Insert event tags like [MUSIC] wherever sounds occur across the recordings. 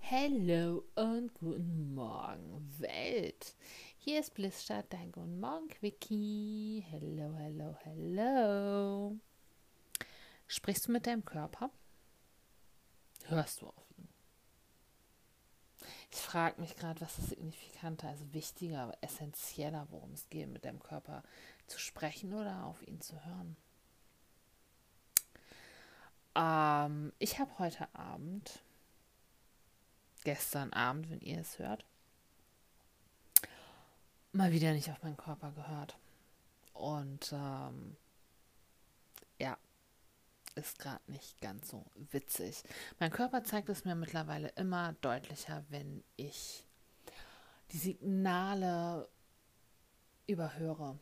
Hallo und guten Morgen, Welt. Hier ist Blissstadt, dein Guten Morgen Quickie. Hello, hello, hello. Sprichst du mit deinem Körper? Hörst du auf ihn? Ich frage mich gerade, was ist signifikanter, also wichtiger, essentieller, worum es geht, mit deinem Körper zu sprechen oder auf ihn zu hören. Ähm, ich habe heute Abend, gestern Abend, wenn ihr es hört, mal wieder nicht auf meinen Körper gehört. Und ähm, ja, ist gerade nicht ganz so witzig. Mein Körper zeigt es mir mittlerweile immer deutlicher, wenn ich die Signale überhöre.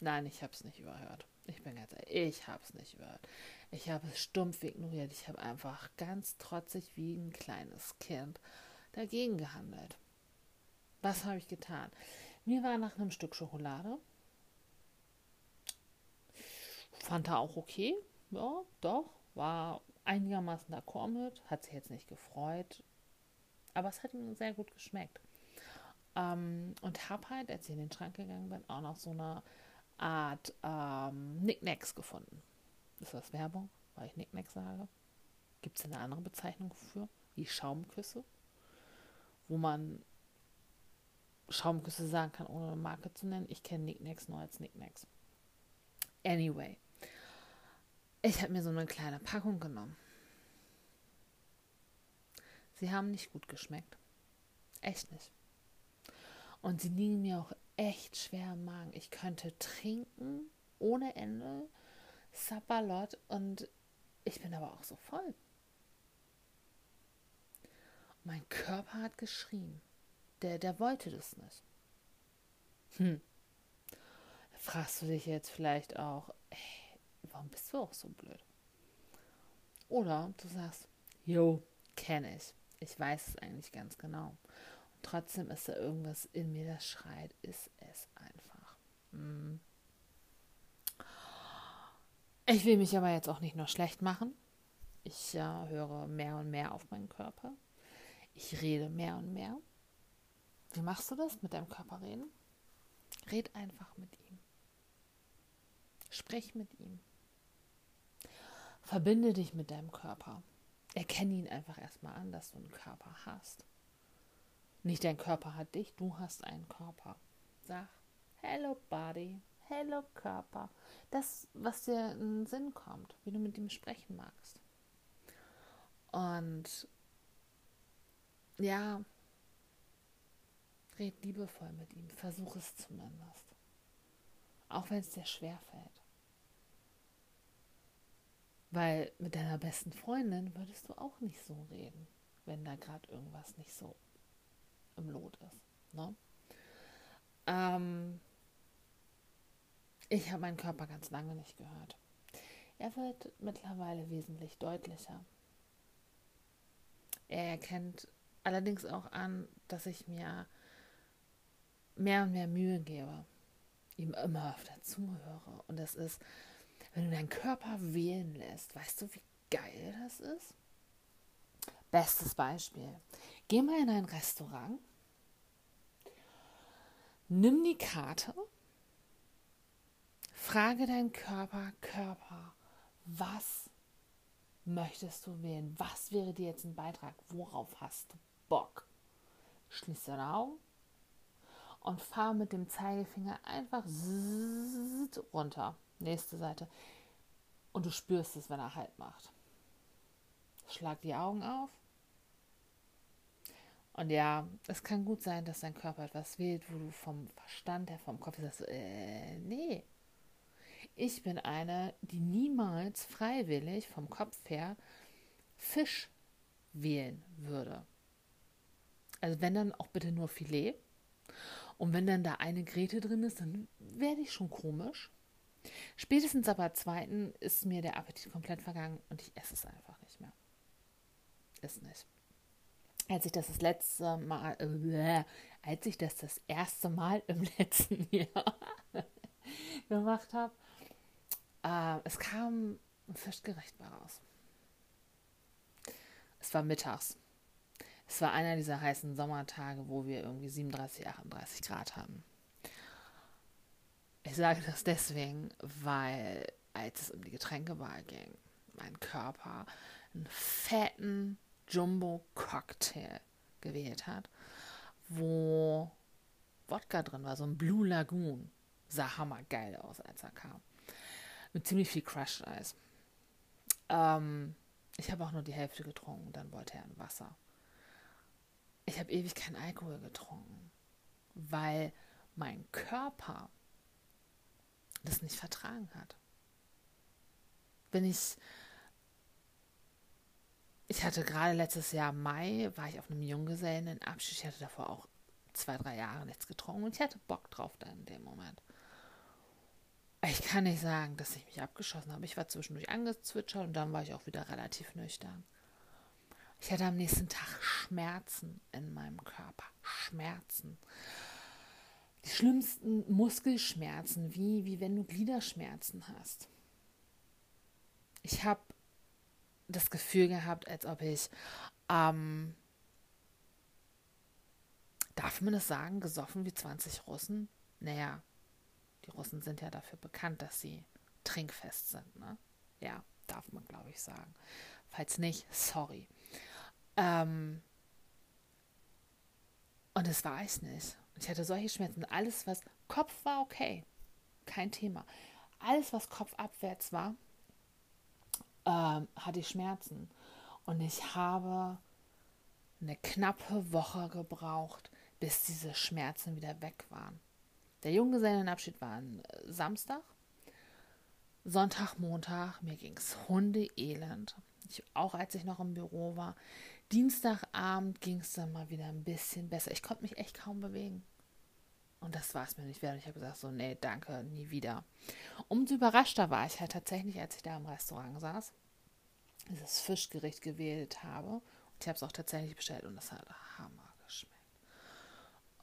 Nein, ich habe es nicht überhört. Ich bin ganz ehrlich, ich habe es nicht überhört. Ich habe es stumpf ignoriert. Ich habe einfach ganz trotzig wie ein kleines Kind dagegen gehandelt. Was habe ich getan? Mir war nach einem Stück Schokolade. Fand er auch okay. Ja, doch. War einigermaßen d'accord mit. Hat sich jetzt nicht gefreut. Aber es hat ihm sehr gut geschmeckt. Ähm, und habe halt, als ich in den Schrank gegangen bin, auch noch so eine Art ähm, Nicknacks gefunden. Ist das Werbung, weil ich Nicknacks sage? Gibt es eine andere Bezeichnung für? Wie Schaumküsse? Wo man Schaumküsse sagen kann, ohne eine Marke zu nennen. Ich kenne Nicknacks nur als Nicknacks. Anyway. Ich habe mir so eine kleine Packung genommen. Sie haben nicht gut geschmeckt. Echt nicht. Und sie liegen mir auch echt schwer im Magen. Ich könnte trinken ohne Ende, Sapperlot und ich bin aber auch so voll. Mein Körper hat geschrien. Der, der wollte das nicht. Hm. Fragst du dich jetzt vielleicht auch, ey, warum bist du auch so blöd? Oder du sagst, jo, kenne ich. Ich weiß es eigentlich ganz genau. Trotzdem ist da irgendwas in mir, das schreit, ist es einfach. Hm. Ich will mich aber jetzt auch nicht nur schlecht machen. Ich äh, höre mehr und mehr auf meinen Körper. Ich rede mehr und mehr. Wie machst du das mit deinem Körper reden? Red einfach mit ihm. Sprich mit ihm. Verbinde dich mit deinem Körper. Erkenne ihn einfach erstmal an, dass du einen Körper hast. Nicht dein Körper hat dich, du hast einen Körper. Sag, hello Body, hello Körper. Das, was dir in den Sinn kommt, wie du mit ihm sprechen magst. Und ja, red liebevoll mit ihm, versuch es zumindest. Auch wenn es dir schwer fällt. Weil mit deiner besten Freundin würdest du auch nicht so reden, wenn da gerade irgendwas nicht so im Lot ist. Ne? Ähm, ich habe meinen Körper ganz lange nicht gehört. Er wird mittlerweile wesentlich deutlicher. Er erkennt allerdings auch an, dass ich mir mehr und mehr Mühe gebe, ihm immer öfter zuhöre. Und das ist, wenn du deinen Körper wählen lässt, weißt du, wie geil das ist? Bestes Beispiel. Geh mal in ein Restaurant Nimm die Karte, frage deinen Körper, Körper, was möchtest du wählen? Was wäre dir jetzt ein Beitrag? Worauf hast du Bock? Schließ deine Augen und fahr mit dem Zeigefinger einfach runter. Nächste Seite. Und du spürst es, wenn er Halt macht. Schlag die Augen auf und ja, es kann gut sein, dass dein Körper etwas wählt, wo du vom Verstand her, vom Kopf sagst, äh, nee. Ich bin eine, die niemals freiwillig vom Kopf her Fisch wählen würde. Also wenn dann auch bitte nur Filet. Und wenn dann da eine Grete drin ist, dann werde ich schon komisch. Spätestens aber zweiten ist mir der Appetit komplett vergangen und ich esse es einfach nicht mehr. Ist nicht als ich das das letzte Mal, äh, als ich das das erste Mal im [LAUGHS] letzten Jahr [LAUGHS] gemacht habe, äh, es kam ein Fischgericht war raus. Es war mittags. Es war einer dieser heißen Sommertage, wo wir irgendwie 37, 38 Grad hatten. Ich sage das deswegen, weil als es um die Getränkewahl ging, mein Körper einen fetten Jumbo-Cocktail gewählt hat, wo Wodka drin war, so ein Blue Lagoon. Sah hammergeil aus, als er kam. Mit ziemlich viel Crushed Eis. Ähm, ich habe auch nur die Hälfte getrunken, dann wollte er ein Wasser. Ich habe ewig keinen Alkohol getrunken, weil mein Körper das nicht vertragen hat. Wenn ich ich hatte gerade letztes Jahr Mai, war ich auf einem Junggesellen in Abschied. Ich hatte davor auch zwei, drei Jahre nichts getrunken und ich hatte Bock drauf dann in dem Moment. Ich kann nicht sagen, dass ich mich abgeschossen habe. Ich war zwischendurch angezwitschert und dann war ich auch wieder relativ nüchtern. Ich hatte am nächsten Tag Schmerzen in meinem Körper. Schmerzen. Die schlimmsten Muskelschmerzen, wie, wie wenn du Gliederschmerzen hast. Ich habe das Gefühl gehabt, als ob ich, ähm, darf man es sagen, gesoffen wie 20 Russen? Naja, die Russen sind ja dafür bekannt, dass sie trinkfest sind, ne? Ja, darf man, glaube ich, sagen. Falls nicht, sorry. Ähm, und das war ich nicht. Ich hatte solche Schmerzen. Alles, was Kopf war okay, kein Thema. Alles, was kopfabwärts war, ähm, hatte ich Schmerzen. Und ich habe eine knappe Woche gebraucht, bis diese Schmerzen wieder weg waren. Der Junggesellenabschied war ein äh, Samstag. Sonntag, Montag, mir ging es hundeelend. Ich, auch als ich noch im Büro war. Dienstagabend ging es dann mal wieder ein bisschen besser. Ich konnte mich echt kaum bewegen. Und das war es mir nicht wert. Ich habe gesagt, so, nee, danke, nie wieder. Umso überraschter war ich halt tatsächlich, als ich da im Restaurant saß, dieses Fischgericht gewählt habe. Und ich habe es auch tatsächlich bestellt und das hat Hammer geschmeckt.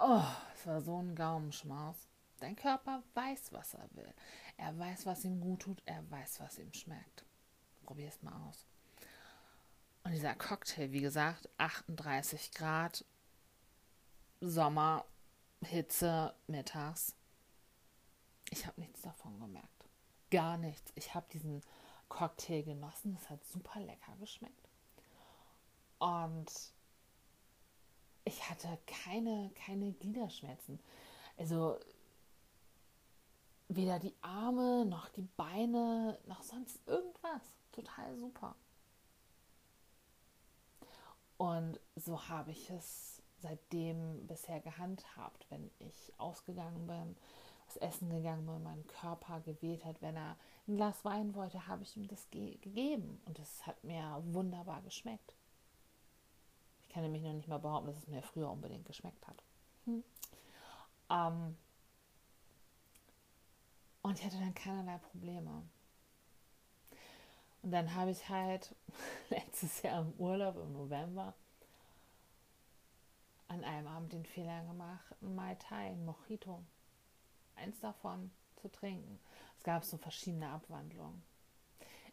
Oh, es war so ein Gaumenschmaus. Dein Körper weiß, was er will. Er weiß, was ihm gut tut. Er weiß, was ihm schmeckt. Probier es mal aus. Und dieser Cocktail, wie gesagt, 38 Grad, Sommer, Hitze mittags. Ich habe nichts davon gemerkt. Gar nichts. Ich habe diesen Cocktail genossen. Es hat super lecker geschmeckt. Und ich hatte keine, keine Gliederschmerzen. Also weder die Arme noch die Beine noch sonst irgendwas. Total super. Und so habe ich es seitdem bisher gehandhabt, wenn ich ausgegangen bin, was essen gegangen bin, mein Körper gewählt hat. Wenn er ein Glas Wein wollte, habe ich ihm das ge gegeben und es hat mir wunderbar geschmeckt. Ich kann nämlich noch nicht mal behaupten, dass es mir früher unbedingt geschmeckt hat. Hm. Ähm und ich hatte dann keinerlei Probleme. Und dann habe ich halt [LAUGHS] letztes Jahr im Urlaub im November an einem Abend den Fehler gemacht, ein Mai Tai, ein Mojito, eins davon zu trinken. Es gab so verschiedene Abwandlungen.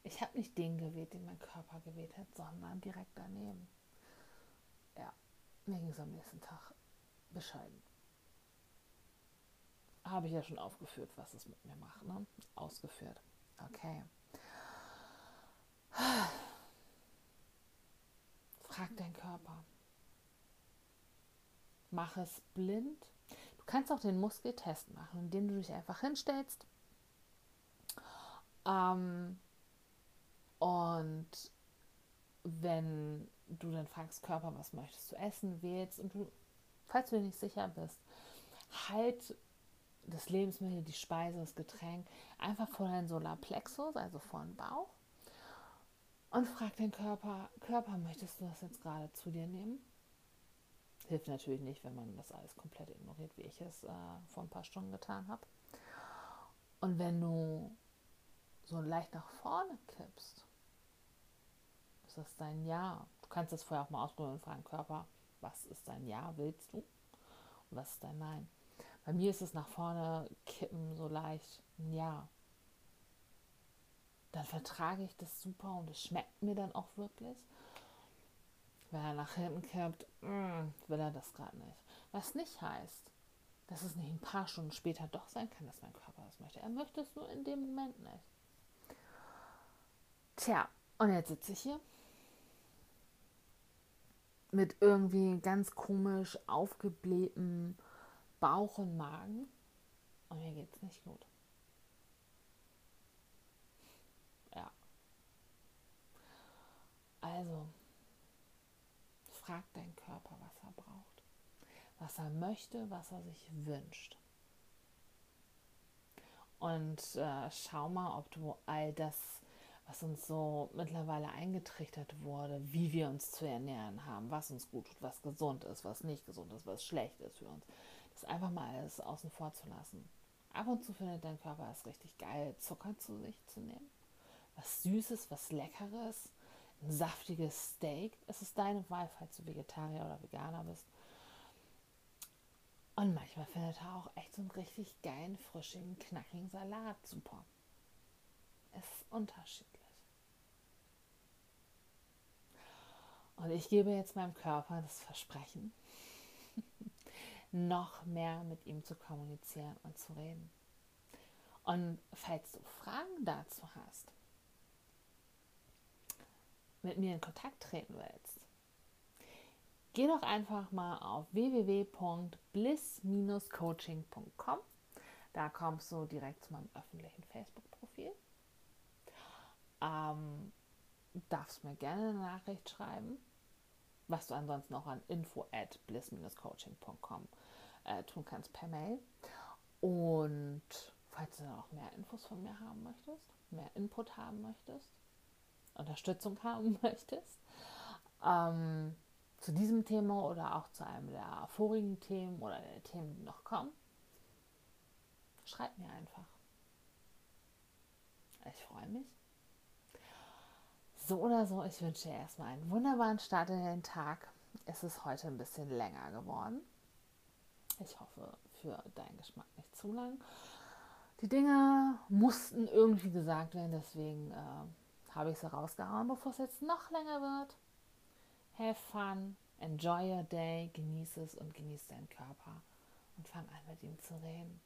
Ich habe nicht den gewählt, den mein Körper gewählt hat, sondern direkt daneben. Ja, mir ging es am nächsten Tag bescheiden. Habe ich ja schon aufgeführt, was es mit mir macht. Ne? Ausgeführt. Okay. Frag deinen Körper. Mach es blind. Du kannst auch den Muskeltest machen, indem du dich einfach hinstellst. Ähm, und wenn du dann fragst, Körper, was möchtest du essen, wählst und du, falls du dir nicht sicher bist, halt das Lebensmittel, die Speise, das Getränk einfach vor deinen Solarplexus, also vor den Bauch und frag den Körper, Körper, möchtest du das jetzt gerade zu dir nehmen? Hilft natürlich nicht, wenn man das alles komplett ignoriert, wie ich es äh, vor ein paar Stunden getan habe. Und wenn du so leicht nach vorne kippst, ist das dein Ja. Du kannst das vorher auch mal ausprobieren und fragen, Körper, was ist dein Ja, willst du? Und was ist dein Nein? Bei mir ist es nach vorne kippen so leicht ein Ja. dann vertrage ich das super und es schmeckt mir dann auch wirklich. Wenn er nach hinten kippt, mm, will er das gerade nicht. Was nicht heißt, dass es nicht ein paar Stunden später doch sein kann, dass mein Körper das möchte. Er möchte es nur in dem Moment nicht. Tja, und jetzt sitze ich hier mit irgendwie ganz komisch aufgeblähtem Bauch und Magen und mir geht es nicht gut. Ja. Also, frag deinen Körper, was er braucht, was er möchte, was er sich wünscht. Und äh, schau mal, ob du all das was uns so mittlerweile eingetrichtert wurde, wie wir uns zu ernähren haben, was uns gut tut, was gesund ist, was nicht gesund ist, was schlecht ist für uns. Das einfach mal alles außen vor zu lassen. Ab und zu findet dein Körper es richtig geil, Zucker zu sich zu nehmen. Was Süßes, was Leckeres, ein saftiges Steak. Es ist deine Wahl, falls du Vegetarier oder Veganer bist. Und manchmal findet er auch echt so einen richtig geilen, frischigen, knackigen Salat super. Es ist unterschiedlich. Und ich gebe jetzt meinem Körper das Versprechen, [LAUGHS] noch mehr mit ihm zu kommunizieren und zu reden. Und falls du Fragen dazu hast, mit mir in Kontakt treten willst, geh doch einfach mal auf www.bliss-coaching.com. Da kommst du direkt zu meinem öffentlichen Facebook-Profil. Ähm, darfst mir gerne eine Nachricht schreiben was du ansonsten auch an info at bliss-coaching.com äh, tun kannst per Mail. Und falls du noch mehr Infos von mir haben möchtest, mehr Input haben möchtest, Unterstützung haben [LAUGHS] möchtest, ähm, zu diesem Thema oder auch zu einem der vorigen Themen oder der Themen, die noch kommen, schreib mir einfach. Ich freue mich. So oder so, ich wünsche dir erstmal einen wunderbaren Start in den Tag. Es ist heute ein bisschen länger geworden. Ich hoffe, für deinen Geschmack nicht zu lang. Die Dinge mussten irgendwie gesagt werden, deswegen äh, habe ich sie rausgehauen, bevor es jetzt noch länger wird. Have fun, enjoy your day, genieße es und genieße deinen Körper und fang an mit ihm zu reden.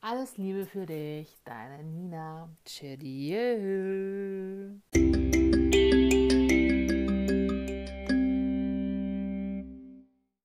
Alles Liebe für dich, deine Nina. Tschüss.